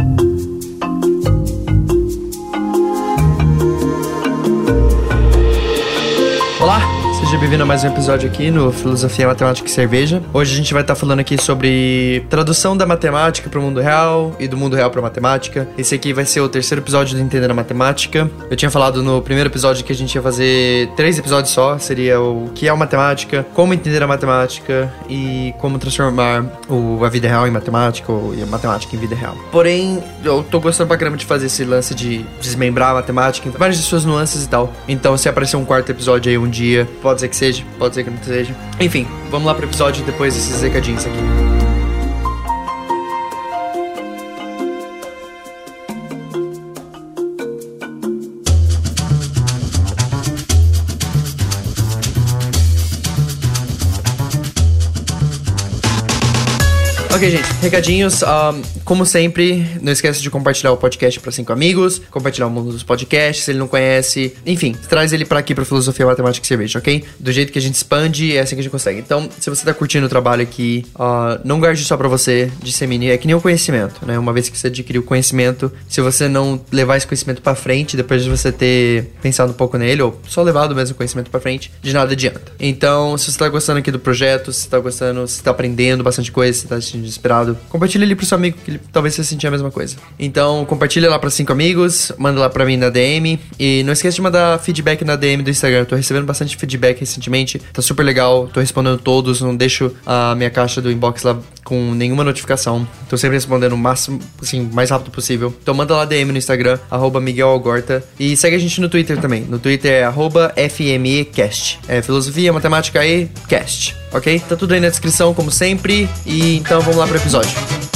Thank you. Bem-vindo a mais um episódio aqui no Filosofia, Matemática e Cerveja. Hoje a gente vai estar falando aqui sobre tradução da matemática para o mundo real e do mundo real para matemática. Esse aqui vai ser o terceiro episódio do Entender a Matemática. Eu tinha falado no primeiro episódio que a gente ia fazer três episódios só, seria o que é a matemática, como entender a matemática e como transformar o, a vida real em matemática ou a matemática em vida real. Porém, eu tô gostando pra caramba de fazer esse lance de desmembrar a matemática em várias de suas nuances e tal. Então, se aparecer um quarto episódio aí um dia, pode ser que seja, pode ser que não seja. Enfim, vamos lá pro episódio depois desses recadinhos aqui. Ok, gente, recadinhos. Um, como sempre, não esqueça de compartilhar o podcast para cinco amigos, compartilhar o mundo dos podcasts, se ele não conhece. Enfim, traz ele para aqui pra Filosofia Matemática e Cerveja, ok? Do jeito que a gente expande, é assim que a gente consegue. Então, se você tá curtindo o trabalho aqui, uh, não guarde só para você, dissemine. É que nem o conhecimento, né? Uma vez que você adquiriu o conhecimento, se você não levar esse conhecimento para frente, depois de você ter pensado um pouco nele, ou só levado mesmo o conhecimento para frente, de nada adianta. Então, se você tá gostando aqui do projeto, se tá gostando, se tá aprendendo bastante coisa, se tá desesperado, compartilha ele pro seu amigo, que ele talvez você sentir a mesma coisa. Então, compartilha lá para cinco amigos, manda lá para mim na DM e não esqueça de mandar feedback na DM do Instagram. Eu tô recebendo bastante feedback recentemente, tá super legal, tô respondendo todos, não deixo a minha caixa do inbox lá com nenhuma notificação. Tô sempre respondendo o máximo, assim, mais rápido possível. Então manda lá DM no Instagram, arroba Miguel Algorta. E segue a gente no Twitter também. No Twitter é FMEcast. É filosofia, matemática e cast. Ok? Tá tudo aí na descrição, como sempre. E então vamos lá pro episódio.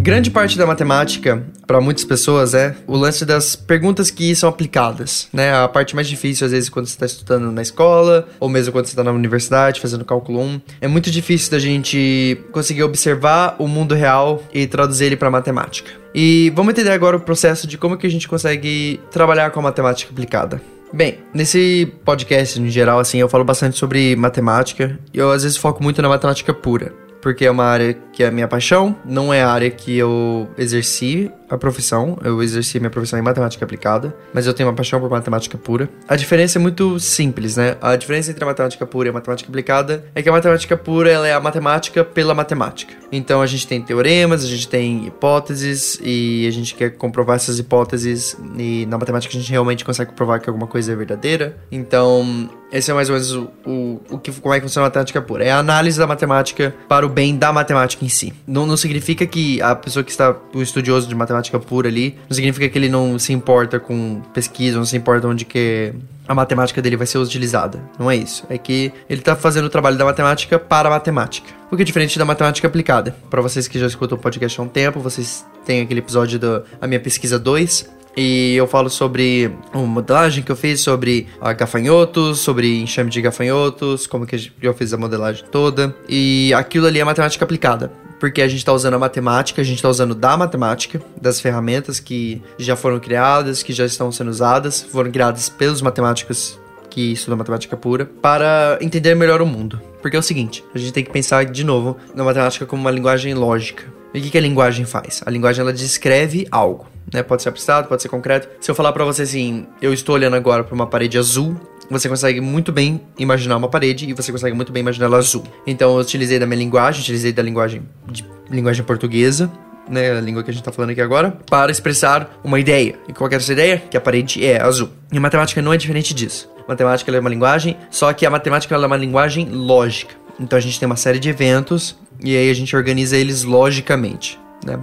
Grande parte da matemática, para muitas pessoas, é o lance das perguntas que são aplicadas, né? A parte mais difícil, às vezes, quando você está estudando na escola, ou mesmo quando você está na universidade, fazendo cálculo 1. É muito difícil da gente conseguir observar o mundo real e traduzir ele para matemática. E vamos entender agora o processo de como que a gente consegue trabalhar com a matemática aplicada. Bem, nesse podcast, em geral, assim, eu falo bastante sobre matemática e eu às vezes foco muito na matemática pura porque é uma área que é a minha paixão, não é a área que eu exerci a profissão, eu exerci minha profissão em matemática aplicada, mas eu tenho uma paixão por matemática pura. A diferença é muito simples, né? A diferença entre a matemática pura e a matemática aplicada é que a matemática pura ela é a matemática pela matemática. Então a gente tem teoremas, a gente tem hipóteses e a gente quer comprovar essas hipóteses e na matemática a gente realmente consegue provar que alguma coisa é verdadeira. Então esse é mais ou menos o, o, o que, como é que funciona a matemática pura. É a análise da matemática para o bem da matemática em si. Não, não significa que a pessoa que está, o estudioso de matemática pura ali, não significa que ele não se importa com pesquisa, não se importa onde que a matemática dele vai ser utilizada. Não é isso. É que ele está fazendo o trabalho da matemática para a matemática. O que é diferente da matemática aplicada. Para vocês que já escutam o podcast há um tempo, vocês têm aquele episódio da minha pesquisa 2, e eu falo sobre uma modelagem que eu fiz sobre uh, gafanhotos, sobre enxame de gafanhotos, como que eu fiz a modelagem toda. E aquilo ali é matemática aplicada. Porque a gente está usando a matemática, a gente está usando da matemática, das ferramentas que já foram criadas, que já estão sendo usadas, foram criadas pelos matemáticos que estudam matemática pura, para entender melhor o mundo. Porque é o seguinte, a gente tem que pensar de novo na matemática como uma linguagem lógica. E o que, que a linguagem faz? A linguagem ela descreve algo né? Pode ser abstrato, pode ser concreto. Se eu falar para você assim, eu estou olhando agora para uma parede azul, você consegue muito bem imaginar uma parede e você consegue muito bem imaginar ela azul. Então eu utilizei da minha linguagem, utilizei da linguagem de linguagem portuguesa, né, a língua que a gente está falando aqui agora, para expressar uma ideia. E qual é essa ideia? Que a parede é azul. E a matemática não é diferente disso. A matemática é uma linguagem, só que a matemática é uma linguagem lógica. Então a gente tem uma série de eventos e aí a gente organiza eles logicamente, né?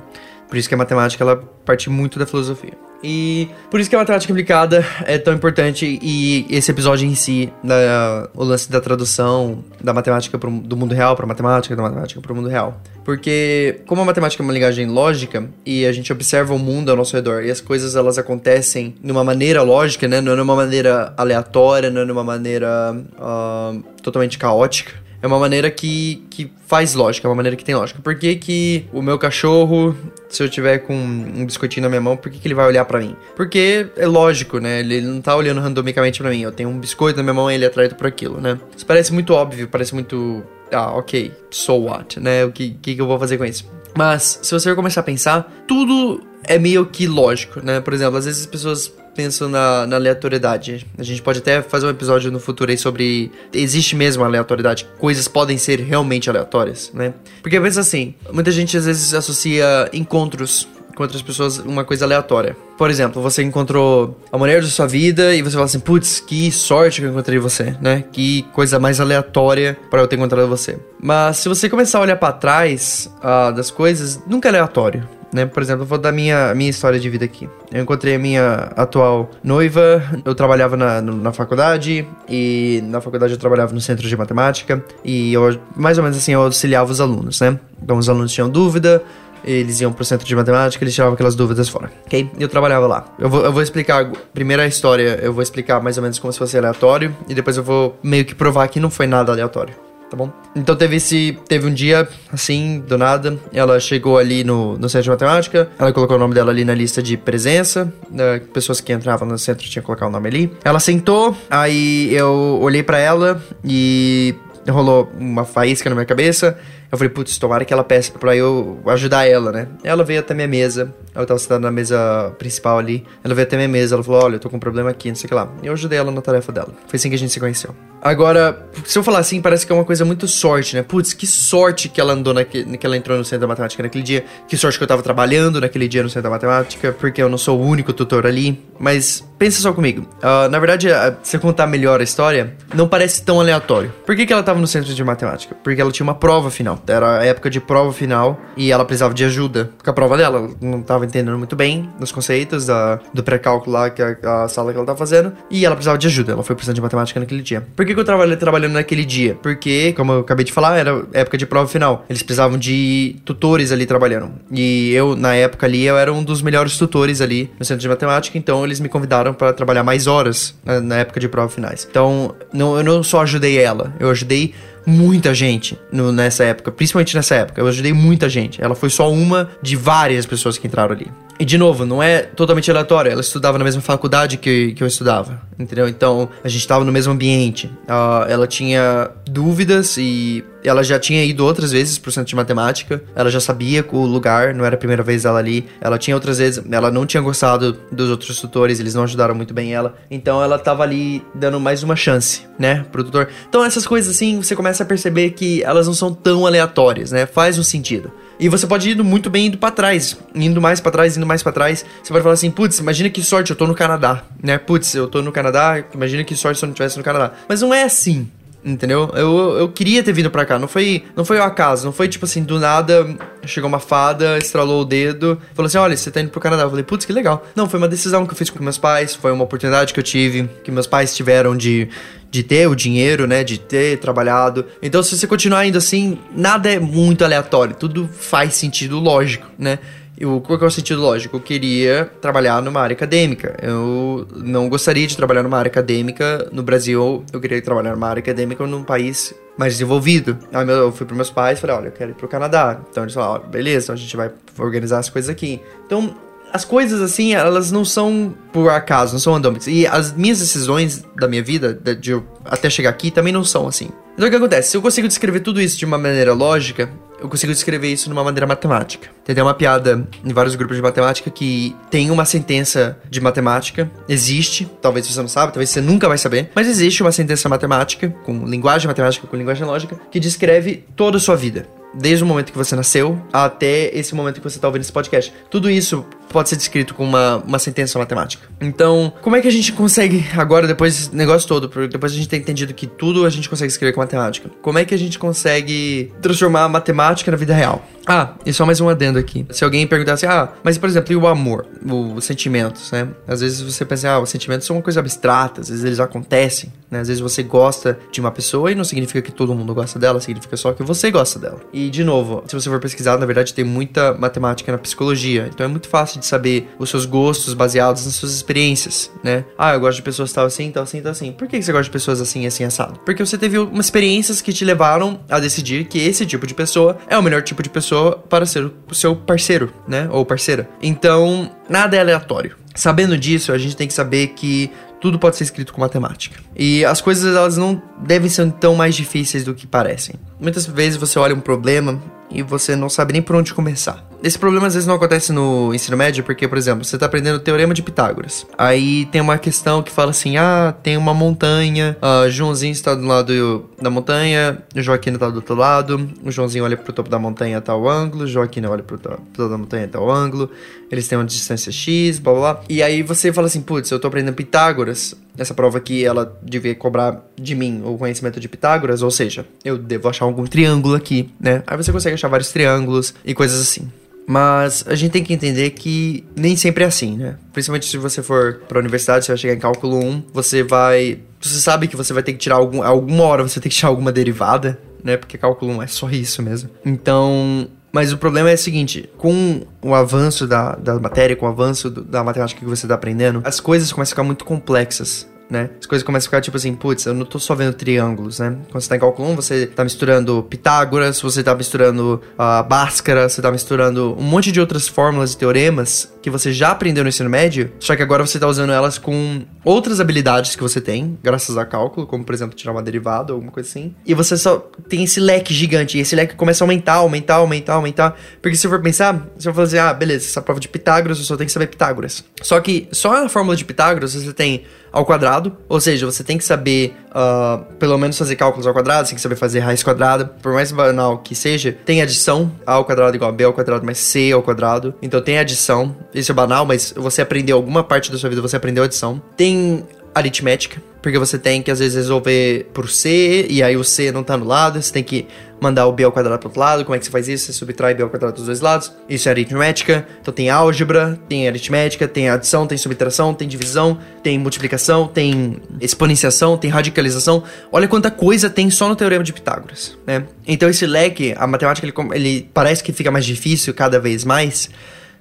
Por isso que a matemática ela parte muito da filosofia. E por isso que a matemática aplicada é tão importante e esse episódio em si, da, o lance da tradução da matemática pro, do mundo real para matemática, da matemática para o mundo real. Porque como a matemática é uma linguagem lógica e a gente observa o mundo ao nosso redor e as coisas elas acontecem de uma maneira lógica, né? Não é de uma maneira aleatória, não é de uma maneira uh, totalmente caótica É uma maneira que, que faz lógica, é uma maneira que tem lógica. Por que, que o meu cachorro, se eu tiver com um biscoitinho na minha mão, por que, que ele vai olhar para mim? Porque é lógico, né? Ele não tá olhando randomicamente para mim. Eu tenho um biscoito na minha mão e ele é atraído por aquilo, né? Isso parece muito óbvio, parece muito. Ah, ok, so what, né? O que, que, que eu vou fazer com isso? Mas, se você começar a pensar, tudo é meio que lógico, né? Por exemplo, às vezes as pessoas pensam na, na, aleatoriedade. A gente pode até fazer um episódio no futuro aí sobre. Existe mesmo aleatoriedade. Coisas podem ser realmente aleatórias, né? Porque pensa assim: muita gente às vezes associa encontros com outras pessoas uma coisa aleatória. Por exemplo, você encontrou a mulher da sua vida e você fala assim: putz, que sorte que eu encontrei você, né? Que coisa mais aleatória para eu ter encontrado você. Mas se você começar a olhar para trás uh, das coisas, nunca é aleatório né? Por exemplo, eu vou dar minha, minha história de vida aqui. Eu encontrei a minha atual noiva, eu trabalhava na, na faculdade, e na faculdade eu trabalhava no centro de matemática, e eu, mais ou menos assim, eu auxiliava os alunos, né? Então os alunos tinham dúvida, eles iam pro centro de matemática, eles tiravam aquelas dúvidas fora, ok? Eu trabalhava lá. Eu vou, eu vou explicar, primeiro a história, eu vou explicar mais ou menos como se fosse aleatório, e depois eu vou meio que provar que não foi nada aleatório tá bom? Então teve esse. Teve um dia, assim, do nada. Ela chegou ali no, no centro de matemática. Ela colocou o nome dela ali na lista de presença. Né, pessoas que entravam no centro tinham que colocar o nome ali. Ela sentou, aí eu olhei para ela e rolou uma faísca na minha cabeça. Eu falei, putz, tomara que ela peça pra eu ajudar ela, né? Ela veio até minha mesa, ela tava sentada na mesa principal ali. Ela veio até minha mesa, ela falou, olha, eu tô com um problema aqui, não sei o que lá. Eu ajudei ela na tarefa dela. Foi assim que a gente se conheceu. Agora, se eu falar assim, parece que é uma coisa muito sorte, né? Putz, que sorte que ela andou naquele, que ela entrou no centro da matemática naquele dia. Que sorte que eu tava trabalhando naquele dia no centro da matemática, porque eu não sou o único tutor ali. Mas pensa só comigo. Uh, na verdade, uh, se eu contar melhor a história, não parece tão aleatório. Por que, que ela tava no centro de matemática? Porque ela tinha uma prova final. Era a época de prova final e ela precisava de ajuda com a prova dela. Ela não tava entendendo muito bem os conceitos da, do pré-cálculo lá, que a, a sala que ela tava fazendo. E ela precisava de ajuda. Ela foi precisando de matemática naquele dia. Por que, que eu trabalhei trabalhando naquele dia? Porque, como eu acabei de falar, era época de prova final. Eles precisavam de tutores ali trabalhando. E eu, na época ali, eu era um dos melhores tutores ali no centro de matemática, então eles me convidaram para trabalhar mais horas na, na, época de prova finais. Então, não, eu não só ajudei ela, eu ajudei muita gente no, nessa época, principalmente nessa época. Eu ajudei muita gente. Ela foi só uma de várias pessoas que entraram ali. E de novo, não é totalmente aleatório. Ela estudava na mesma faculdade que, que eu estudava, entendeu? Então a gente estava no mesmo ambiente. Uh, ela tinha dúvidas e ela já tinha ido outras vezes pro centro de matemática. Ela já sabia o lugar, não era a primeira vez ela ali. Ela tinha outras vezes, ela não tinha gostado dos outros tutores, eles não ajudaram muito bem ela. Então ela tava ali dando mais uma chance, né, pro tutor. Então essas coisas assim, você começa a perceber que elas não são tão aleatórias, né? Faz um sentido. E você pode ir muito bem indo para trás, indo mais para trás, indo mais para trás. Você pode falar assim, putz, imagina que sorte, eu tô no Canadá, né? Putz, eu tô no Canadá, imagina que sorte se eu não estivesse no Canadá. Mas não é assim, entendeu? Eu, eu queria ter vindo pra cá, não foi, não foi o acaso, não foi tipo assim, do nada chegou uma fada, estralou o dedo, falou assim: olha, você tá indo pro Canadá. Eu falei, putz, que legal. Não, foi uma decisão que eu fiz com meus pais, foi uma oportunidade que eu tive, que meus pais tiveram de, de ter o dinheiro, né? De ter trabalhado. Então, se você continuar indo assim, nada é muito aleatório, tudo faz sentido lógico, né? Eu, qual é o sentido lógico? Eu queria trabalhar numa área acadêmica. Eu não gostaria de trabalhar numa área acadêmica no Brasil. Eu queria trabalhar numa área acadêmica num país mais desenvolvido. Aí eu fui para meus pais e falei, olha, eu quero ir pro Canadá. Então eles falaram, beleza, então a gente vai organizar as coisas aqui. Então, as coisas assim, elas não são por acaso, não são randômicas. E as minhas decisões da minha vida, de, de até chegar aqui, também não são assim. Então o que acontece? Se eu consigo descrever tudo isso de uma maneira lógica, eu consigo descrever isso de uma maneira matemática. Tem até uma piada em vários grupos de matemática que tem uma sentença de matemática, existe, talvez você não saiba, talvez você nunca vai saber, mas existe uma sentença matemática, com linguagem matemática, com linguagem lógica, que descreve toda a sua vida desde o momento que você nasceu até esse momento que você está ouvindo esse podcast. Tudo isso pode ser descrito com uma, uma sentença matemática. Então, como é que a gente consegue, agora, depois do negócio todo, depois a gente ter entendido que tudo a gente consegue escrever com matemática, como é que a gente consegue transformar a matemática na vida real? Ah, e só mais um adendo aqui. Se alguém perguntasse, ah, mas por exemplo, e o amor? Os sentimentos, né? Às vezes você pensa, ah, os sentimentos são uma coisa abstrata, às vezes eles acontecem, né? Às vezes você gosta de uma pessoa e não significa que todo mundo gosta dela, significa só que você gosta dela. E, de novo, se você for pesquisar, na verdade tem muita matemática na psicologia, então é muito fácil de saber os seus gostos baseados nas suas experiências, né? Ah, eu gosto de pessoas tal assim, tal assim, tal assim. Por que você gosta de pessoas assim, assim, assado? Porque você teve umas experiências que te levaram a decidir que esse tipo de pessoa é o melhor tipo de pessoa para ser o seu parceiro, né? Ou parceira. Então, nada é aleatório. Sabendo disso, a gente tem que saber que tudo pode ser escrito com matemática. E as coisas elas não devem ser tão mais difíceis do que parecem. Muitas vezes você olha um problema e você não sabe nem por onde começar. Esse problema às vezes não acontece no ensino médio porque, por exemplo, você está aprendendo o teorema de Pitágoras. Aí tem uma questão que fala assim: ah, tem uma montanha, uh, Joãozinho está do lado da montanha, Joaquim está do outro lado, o Joãozinho olha para o topo da montanha a tal ângulo, Joaquim olha para o topo da montanha a tal ângulo, eles têm uma distância X, blá blá blá. E aí você fala assim: putz, eu estou aprendendo Pitágoras, essa prova aqui ela devia cobrar de mim o conhecimento de Pitágoras, ou seja, eu devo achar algum triângulo aqui, né? Aí você consegue achar vários triângulos e coisas assim. Mas a gente tem que entender que nem sempre é assim, né? Principalmente se você for para a universidade, você vai chegar em cálculo 1, você vai. Você sabe que você vai ter que tirar algum, alguma hora, você tem que tirar alguma derivada, né? Porque cálculo 1 é só isso mesmo. Então, mas o problema é o seguinte: com o avanço da, da matéria, com o avanço do, da matemática que você está aprendendo, as coisas começam a ficar muito complexas né? As coisas começam a ficar tipo assim, putz, eu não tô só vendo triângulos, né? Quando você tá em cálculo 1, você tá misturando Pitágoras, você tá misturando a uh, Bhaskara, você tá misturando um monte de outras fórmulas e teoremas que você já aprendeu no ensino médio, só que agora você tá usando elas com outras habilidades que você tem, graças a cálculo, como por exemplo tirar uma derivada ou alguma coisa assim. E você só tem esse leque gigante, e esse leque começa a aumentar, aumentar, aumentar, aumentar. Porque se for pensar, você vai falar assim, ah, beleza, essa prova de Pitágoras, eu só tenho que saber Pitágoras. Só que só na fórmula de Pitágoras você tem ao quadrado, ou seja, você tem que saber uh, pelo menos fazer cálculos ao quadrado, você tem que saber fazer raiz quadrada, por mais banal que seja, tem adição, a ao quadrado igual a b ao quadrado mais c ao quadrado, então tem adição, isso é banal, mas você aprendeu alguma parte da sua vida, você aprendeu adição. Tem aritmética, porque você tem que às vezes resolver por C e aí o C não tá no lado, você tem que mandar o B ao quadrado pro outro lado. Como é que você faz isso? Você subtrai B ao quadrado dos dois lados. Isso é aritmética. Então tem álgebra, tem aritmética, tem adição, tem subtração, tem divisão, tem multiplicação, tem exponenciação, tem radicalização. Olha quanta coisa tem só no teorema de Pitágoras, né? Então esse leque, a matemática ele, ele parece que fica mais difícil cada vez mais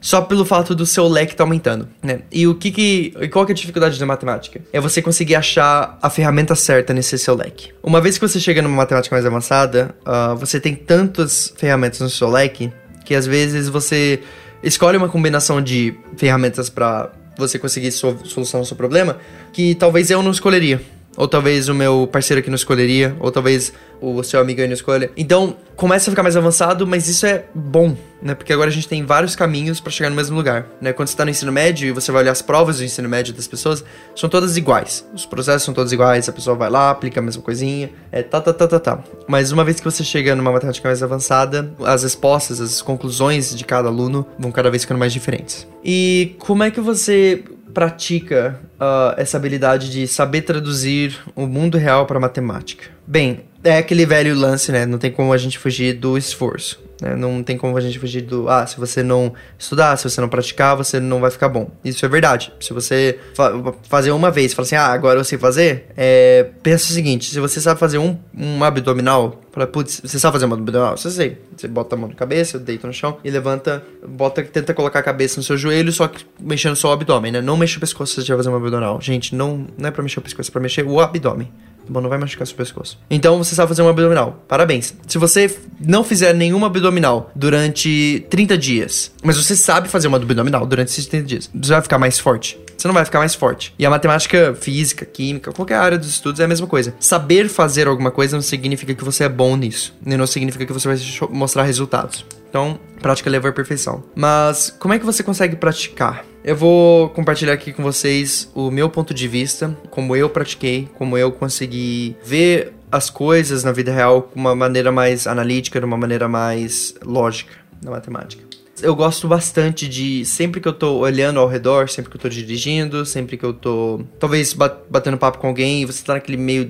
só pelo fato do seu leque estar tá aumentando, né? E o que que... E qual que é a dificuldade da matemática? É você conseguir achar a ferramenta certa nesse seu leque. Uma vez que você chega numa matemática mais avançada, uh, você tem tantas ferramentas no seu leque que às vezes você escolhe uma combinação de ferramentas para você conseguir so solucionar o seu problema que talvez eu não escolheria. Ou talvez o meu parceiro aqui não escolheria, ou talvez o seu amigo aí não escolha. Então, começa a ficar mais avançado, mas isso é bom, né? Porque agora a gente tem vários caminhos para chegar no mesmo lugar, né? Quando você tá no ensino médio e você vai olhar as provas do ensino médio das pessoas, são todas iguais. Os processos são todos iguais, a pessoa vai lá, aplica a mesma coisinha, é tá, tá, tá, tá, tá. Mas uma vez que você chega numa matemática mais avançada, as respostas, as conclusões de cada aluno vão cada vez ficando mais diferentes. E como é que você pratica uh, essa habilidade de saber traduzir o mundo real para matemática? Bem, é aquele velho lance, né? Não tem como a gente fugir do esforço. Né? Não tem como a gente fugir do. Ah, se você não estudar, se você não praticar, você não vai ficar bom. Isso é verdade. Se você fa fazer uma vez e falar assim, ah, agora eu sei fazer, é... pensa o seguinte: se você sabe fazer um, um abdominal, fala, putz, você sabe fazer um abdominal? Você sei. Você bota a mão na cabeça, deita no chão e levanta, bota, tenta colocar a cabeça no seu joelho, só que mexendo só o abdômen, né? Não mexa o pescoço se você vai fazer um abdominal. Gente, não, não é pra mexer o pescoço, é pra mexer o abdômen. Bom, não vai machucar seu pescoço. Então você sabe fazer um abdominal. Parabéns. Se você não fizer nenhuma abdominal durante 30 dias, mas você sabe fazer uma abdominal durante esses 30 dias, você vai ficar mais forte. Você não vai ficar mais forte. E a matemática, física, química, qualquer área dos estudos é a mesma coisa. Saber fazer alguma coisa não significa que você é bom nisso. E não significa que você vai mostrar resultados. Então, prática leva à perfeição. Mas como é que você consegue praticar? Eu vou compartilhar aqui com vocês o meu ponto de vista, como eu pratiquei, como eu consegui ver as coisas na vida real de uma maneira mais analítica, de uma maneira mais lógica na matemática. Eu gosto bastante de sempre que eu tô olhando ao redor, sempre que eu tô dirigindo, sempre que eu tô talvez batendo papo com alguém e você tá naquele meio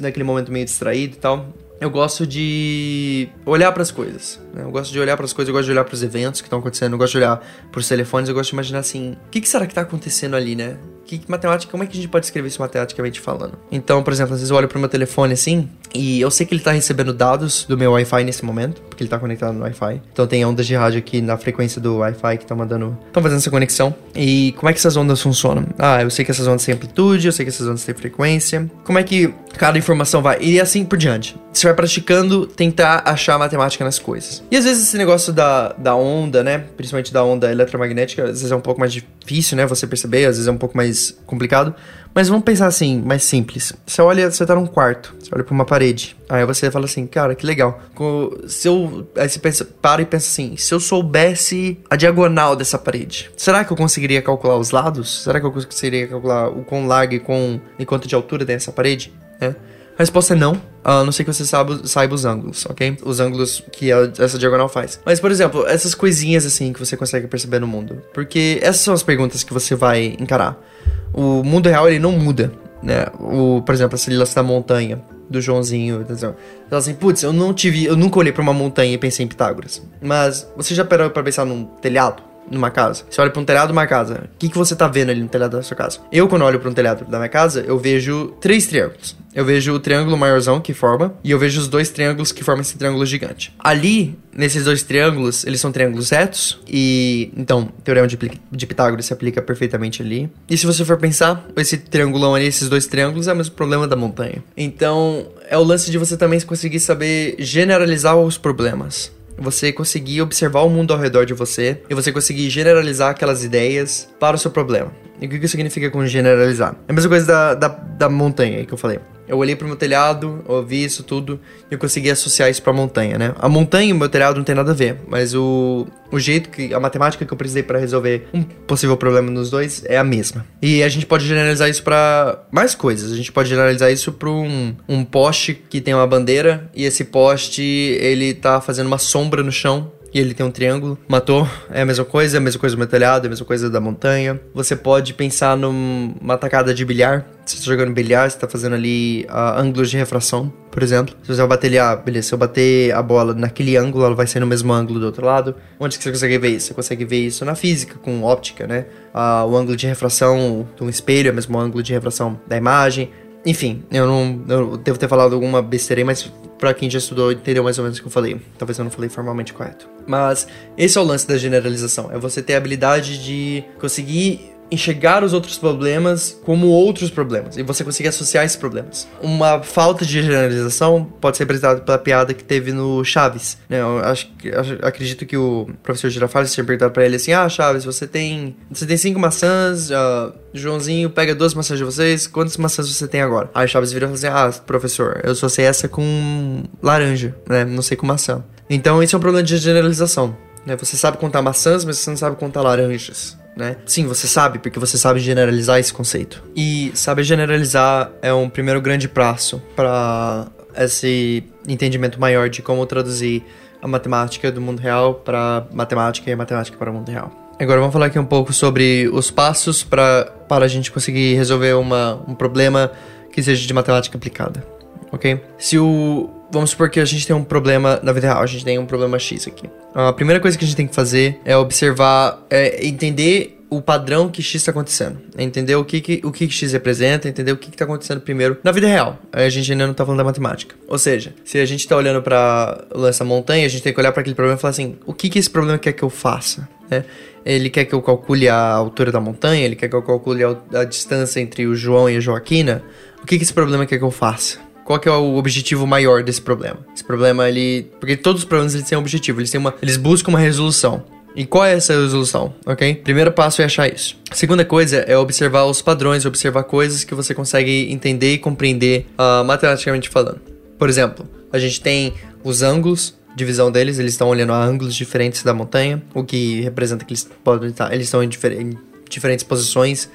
naquele momento meio distraído e tal eu gosto de olhar para as coisas. Né? Eu gosto de olhar para as coisas, eu gosto de olhar para os eventos que estão acontecendo, eu gosto de olhar para os telefones, eu gosto de imaginar assim, o que, que será que está acontecendo ali, né? que matemática, como é que a gente pode escrever isso matematicamente falando? Então, por exemplo, às vezes eu olho pro meu telefone assim, e eu sei que ele tá recebendo dados do meu Wi-Fi nesse momento, porque ele tá conectado no Wi-Fi. Então tem ondas de rádio aqui na frequência do Wi-Fi que estão mandando, estão fazendo essa conexão. E como é que essas ondas funcionam? Ah, eu sei que essas ondas têm amplitude, eu sei que essas ondas têm frequência. Como é que cada informação vai? E assim por diante. Você vai praticando tentar achar matemática nas coisas. E às vezes esse negócio da, da onda, né? Principalmente da onda eletromagnética, às vezes é um pouco mais difícil, né? Você perceber, às vezes é um pouco mais complicado. Mas vamos pensar assim, mais simples. Você olha, você tá num quarto, você olha pra uma parede. Aí você fala assim, cara, que legal. Se eu. Aí você pensa, para e pensa assim: se eu soubesse a diagonal dessa parede, será que eu conseguiria calcular os lados? Será que eu conseguiria calcular o quão largo e, com, e quanto de altura tem essa parede? É. A resposta é não, a não ser que você saiba, saiba os ângulos, ok? Os ângulos que a, essa diagonal faz. Mas, por exemplo, essas coisinhas assim que você consegue perceber no mundo. Porque essas são as perguntas que você vai encarar. O mundo real, ele não muda, né? O, por exemplo, essa lance da montanha, do Joãozinho. Então, assim, putz, eu não tive, eu nunca olhei para uma montanha e pensei em Pitágoras. Mas você já parou para pensar num telhado? numa casa. Você olha para um telhado de uma casa. O que, que você tá vendo ali no telhado da sua casa? Eu, quando olho para um telhado da minha casa, eu vejo três triângulos. Eu vejo o triângulo maiorzão que forma e eu vejo os dois triângulos que formam esse triângulo gigante. Ali, nesses dois triângulos, eles são triângulos retos e então, o teorema de, de Pitágoras se aplica perfeitamente ali. E se você for pensar, esse triangulão ali, esses dois triângulos é o mesmo problema da montanha. Então, é o lance de você também conseguir saber generalizar os problemas você conseguir observar o mundo ao redor de você e você conseguir generalizar aquelas ideias para o seu problema. E o que isso significa com generalizar? É a mesma coisa da, da, da montanha que eu falei. Eu olhei pro meu telhado, ouvi isso tudo e eu consegui associar isso pra montanha, né? A montanha e o meu telhado não tem nada a ver, mas o, o jeito que. a matemática que eu precisei para resolver um possível problema nos dois é a mesma. E a gente pode generalizar isso para mais coisas. A gente pode generalizar isso pra um, um poste que tem uma bandeira e esse poste ele tá fazendo uma sombra no chão e ele tem um triângulo. Matou, é a mesma coisa, é a mesma coisa do meu telhado, é a mesma coisa da montanha. Você pode pensar numa tacada de bilhar. Se você tá jogando bilhar, você tá fazendo ali uh, ângulos de refração, por exemplo. Se você bater ali, ah, beleza, se eu bater a bola naquele ângulo, ela vai ser no mesmo ângulo do outro lado. Onde que você consegue ver isso? Você consegue ver isso na física, com óptica, né? Uh, o ângulo de refração de um espelho é o mesmo ângulo de refração da imagem. Enfim, eu não. Eu devo ter falado alguma besteira aí, mas pra quem já estudou entendeu mais ou menos o que eu falei. Talvez eu não falei formalmente correto. Mas esse é o lance da generalização. É você ter a habilidade de conseguir enxergar os outros problemas como outros problemas e você conseguir associar esses problemas. Uma falta de generalização pode ser apresentada pela piada que teve no Chaves. Né? Eu acho, acredito que o professor Girafales tinha perguntado para ele assim: Ah, Chaves, você tem você tem cinco maçãs, uh, Joãozinho pega duas maçãs de vocês, quantas maçãs você tem agora? Aí Chaves virou e falou assim: Ah, professor, eu só sei essa com laranja, né? Não sei com maçã. Então esse é um problema de generalização. Né? Você sabe contar maçãs, mas você não sabe contar laranjas né? Sim, você sabe, porque você sabe generalizar esse conceito. E saber generalizar é um primeiro grande passo para esse entendimento maior de como traduzir a matemática do mundo real para matemática e a matemática para o mundo real. Agora vamos falar aqui um pouco sobre os passos para para a gente conseguir resolver uma, um problema que seja de matemática aplicada, ok? Se o vamos supor que a gente tem um problema na vida real, a gente tem um problema X aqui. A primeira coisa que a gente tem que fazer é observar, é entender o padrão que X está acontecendo. É entender o que, que, o que, que X representa, entender o que está acontecendo primeiro na vida real. A gente ainda não está falando da matemática. Ou seja, se a gente está olhando para essa montanha, a gente tem que olhar para aquele problema e falar assim: o que, que esse problema quer que eu faça? Né? Ele quer que eu calcule a altura da montanha, ele quer que eu calcule a, a distância entre o João e a Joaquina. O que, que esse problema quer que eu faça? Qual que é o objetivo maior desse problema? Esse problema, ele... Porque todos os problemas, eles têm um objetivo. Eles, têm uma... eles buscam uma resolução. E qual é essa resolução, ok? Primeiro passo é achar isso. Segunda coisa é observar os padrões, observar coisas que você consegue entender e compreender uh, matematicamente falando. Por exemplo, a gente tem os ângulos, divisão deles, eles estão olhando a ângulos diferentes da montanha, o que representa que eles podem estar, eles estão em, difer em diferentes posições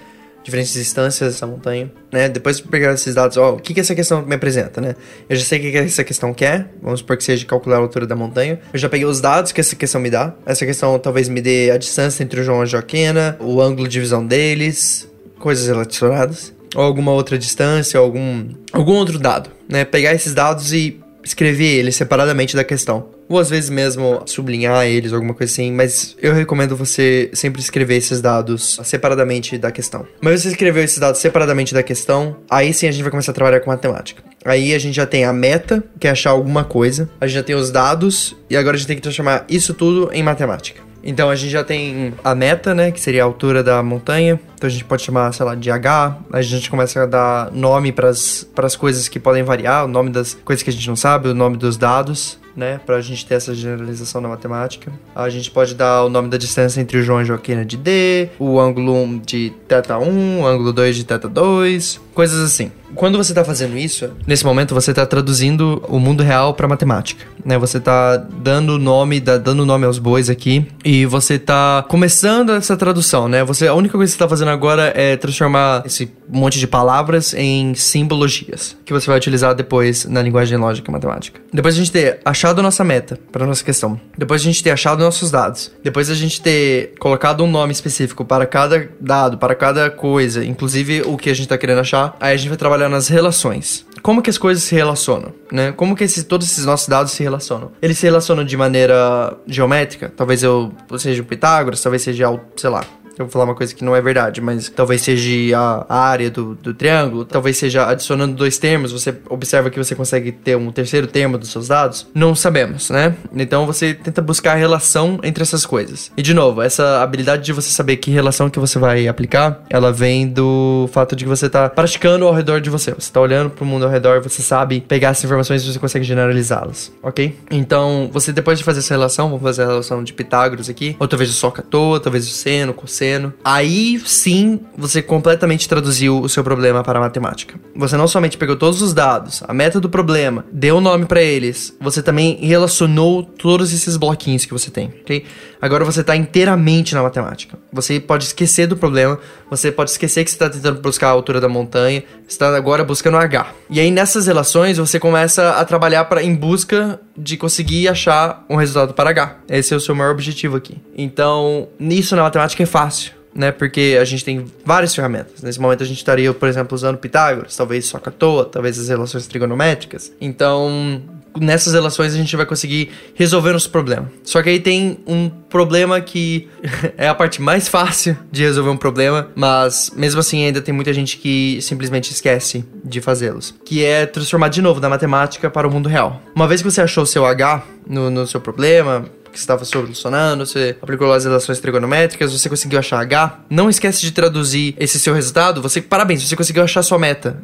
diferentes distâncias dessa montanha, né? Depois de pegar esses dados, ó, o que que essa questão me apresenta, né? Eu já sei o que, que essa questão quer, vamos supor que seja calcular a altura da montanha. Eu já peguei os dados que essa questão me dá. Essa questão talvez me dê a distância entre o João e a Joaquina, o ângulo de visão deles, coisas relacionadas. Ou alguma outra distância, algum, algum outro dado, né? Pegar esses dados e escrever eles separadamente da questão. Ou às vezes mesmo sublinhar eles, alguma coisa assim, mas eu recomendo você sempre escrever esses dados separadamente da questão. Mas você escreveu esses dados separadamente da questão, aí sim a gente vai começar a trabalhar com matemática. Aí a gente já tem a meta, que é achar alguma coisa, a gente já tem os dados, e agora a gente tem que transformar isso tudo em matemática. Então a gente já tem a meta, né, que seria a altura da montanha. Então a gente pode chamar, sei lá, de H. A gente começa a dar nome para as coisas que podem variar, o nome das coisas que a gente não sabe, o nome dos dados né? Pra gente ter essa generalização na matemática. A gente pode dar o nome da distância entre o João e Joaquina de D, o ângulo 1 de θ 1, o ângulo 2 de θ 2, coisas assim. Quando você está fazendo isso, nesse momento você está traduzindo o mundo real para matemática, né? Você está dando nome, dando nome aos bois aqui e você está começando essa tradução, né? Você a única coisa que você está fazendo agora é transformar esse monte de palavras em simbologias que você vai utilizar depois na linguagem lógica matemática. Depois a gente ter achado a nossa meta para nossa questão. Depois a gente ter achado nossos dados. Depois a gente ter colocado um nome específico para cada dado, para cada coisa, inclusive o que a gente está querendo achar. Aí a gente vai trabalhar nas relações. Como que as coisas se relacionam, né? Como que esses, todos esses nossos dados se relacionam? Eles se relacionam de maneira geométrica? Talvez eu seja o Pitágoras, talvez seja, sei lá, eu vou falar uma coisa que não é verdade, mas talvez seja a, área do, do triângulo, talvez seja adicionando dois termos, você observa que você consegue ter um terceiro termo dos seus dados. Não sabemos, né? Então você tenta buscar a relação entre essas coisas. E de novo, essa habilidade de você saber que relação que você vai aplicar, ela vem do fato de que você tá praticando ao redor de você. Você tá olhando pro mundo ao redor, você sabe pegar essas informações e você consegue generalizá-las, ok? Então, você depois de fazer essa relação, vamos fazer a relação de Pitágoras aqui, ou talvez o soca toa, talvez o seno, cosseno, Aí sim você completamente traduziu o seu problema para a matemática. Você não somente pegou todos os dados, a meta do problema, deu o nome para eles, você também relacionou todos esses bloquinhos que você tem, ok? Agora você está inteiramente na matemática. Você pode esquecer do problema, você pode esquecer que você está tentando buscar a altura da montanha, está agora buscando H. E aí nessas relações você começa a trabalhar pra, em busca de conseguir achar um resultado para H. Esse é o seu maior objetivo aqui. Então, nisso na matemática é fácil né? Porque a gente tem várias ferramentas. Nesse momento a gente estaria, por exemplo, usando Pitágoras, talvez só à toa, talvez as relações trigonométricas. Então, nessas relações a gente vai conseguir resolver os problemas. Só que aí tem um problema que é a parte mais fácil de resolver um problema, mas mesmo assim ainda tem muita gente que simplesmente esquece de fazê-los, que é transformar de novo da matemática para o mundo real. Uma vez que você achou o seu H no, no seu problema, que estava solucionando, você aplicou as relações trigonométricas, você conseguiu achar H. Não esquece de traduzir esse seu resultado. Você, parabéns, você conseguiu achar sua meta.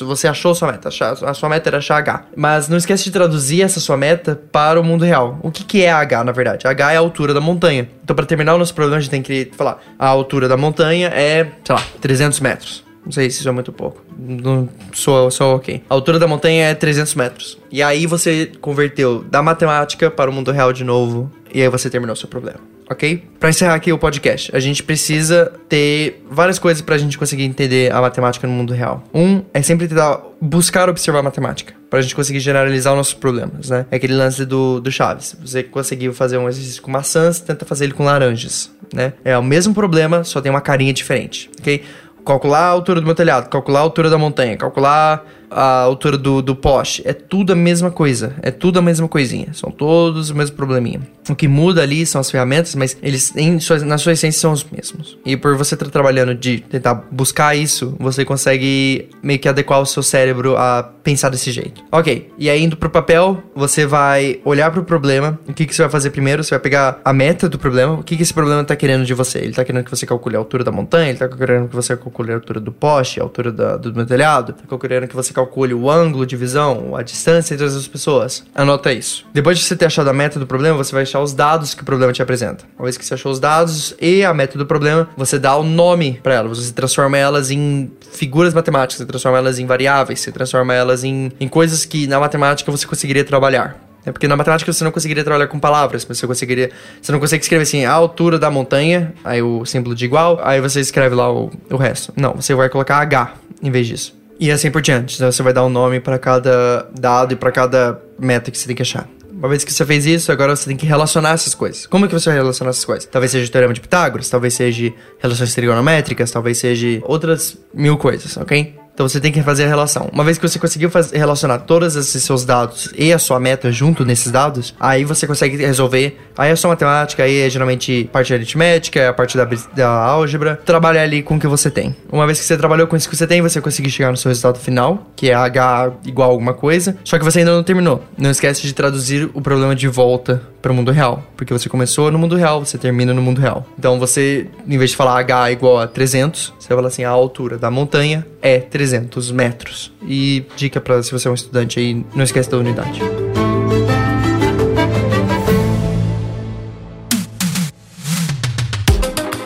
Você achou sua meta. A sua meta era achar H. Mas não esquece de traduzir essa sua meta para o mundo real. O que, que é H, na verdade? H é a altura da montanha. Então, para terminar o nosso problema, a gente tem que falar: a altura da montanha é, sei lá, 300 metros. Não sei se isso é muito pouco. Não sou, sou ok. A altura da montanha é 300 metros. E aí você converteu da matemática para o mundo real de novo. E aí você terminou o seu problema. Ok? Para encerrar aqui o podcast, a gente precisa ter várias coisas para a gente conseguir entender a matemática no mundo real. Um é sempre tentar buscar observar a matemática para a gente conseguir generalizar os nossos problemas, né? É aquele lance do, do Chaves. Você conseguiu fazer um exercício com maçãs, tenta fazer ele com laranjas, né? É o mesmo problema, só tem uma carinha diferente, ok? Calcular a altura do meu telhado, calcular a altura da montanha, calcular a altura do, do poste. É tudo a mesma coisa. É tudo a mesma coisinha. São todos o mesmo probleminha. O que muda ali são as ferramentas, mas eles, em sua, na sua essência, são os mesmos. E por você estar trabalhando de tentar buscar isso, você consegue meio que adequar o seu cérebro a pensar desse jeito. Ok, e aí indo pro papel, você vai olhar pro problema. O que, que você vai fazer primeiro? Você vai pegar a meta do problema. O que, que esse problema tá querendo de você? Ele tá querendo que você calcule a altura da montanha, ele tá querendo que você calcule a altura do poste, a altura da, do meu telhado, tá querendo que você calcule o ângulo de visão, a distância entre as pessoas. Anota isso. Depois de você ter achado a meta do problema, você vai achar os dados que o problema te apresenta. Uma vez que você achou os dados e a meta do problema, você dá o nome para elas. Você transforma elas em figuras matemáticas, você transforma elas em variáveis, você transforma elas em, em coisas que na matemática você conseguiria trabalhar. É porque na matemática você não conseguiria trabalhar com palavras, você conseguiria. Você não consegue escrever assim, a altura da montanha, aí o símbolo de igual, aí você escreve lá o, o resto. Não, você vai colocar H em vez disso. E assim por diante. Então você vai dar um nome para cada dado e para cada meta que você tem que achar. Uma vez que você fez isso, agora você tem que relacionar essas coisas. Como é que você vai relacionar essas coisas? Talvez seja o teorema de Pitágoras, talvez seja relações trigonométricas, talvez seja outras mil coisas, ok? Então você tem que fazer a relação. Uma vez que você conseguiu fazer, relacionar todos esses seus dados e a sua meta junto nesses dados, aí você consegue resolver. Aí é só matemática, aí é geralmente parte aritmética, é a parte da, da álgebra. Trabalhar ali com o que você tem. Uma vez que você trabalhou com isso que você tem, você conseguir chegar no seu resultado final, que é H igual a alguma coisa. Só que você ainda não terminou. Não esquece de traduzir o problema de volta para o mundo real. Porque você começou no mundo real, você termina no mundo real. Então você, em vez de falar H igual a 300, você fala assim: a altura da montanha é 300 metros. E dica para se você é um estudante aí, não esquece da unidade.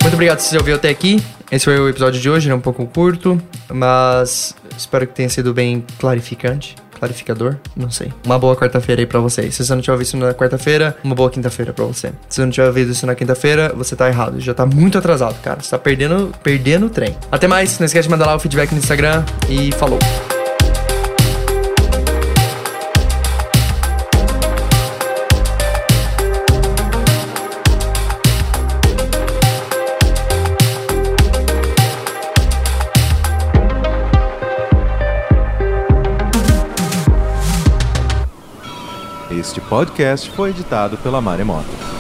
Muito obrigado se você ouviu até aqui. Esse foi o episódio de hoje, é um pouco curto, mas espero que tenha sido bem clarificante clarificador, não sei. Uma boa quarta-feira aí pra vocês. Se você não tiver visto na quarta-feira, uma boa quinta-feira pra você. Se você não tiver visto isso na quinta-feira, você tá errado. Já tá muito atrasado, cara. Você tá perdendo, perdendo o trem. Até mais, não esquece de mandar lá o feedback no Instagram e falou. Podcast foi editado pela Maremoto.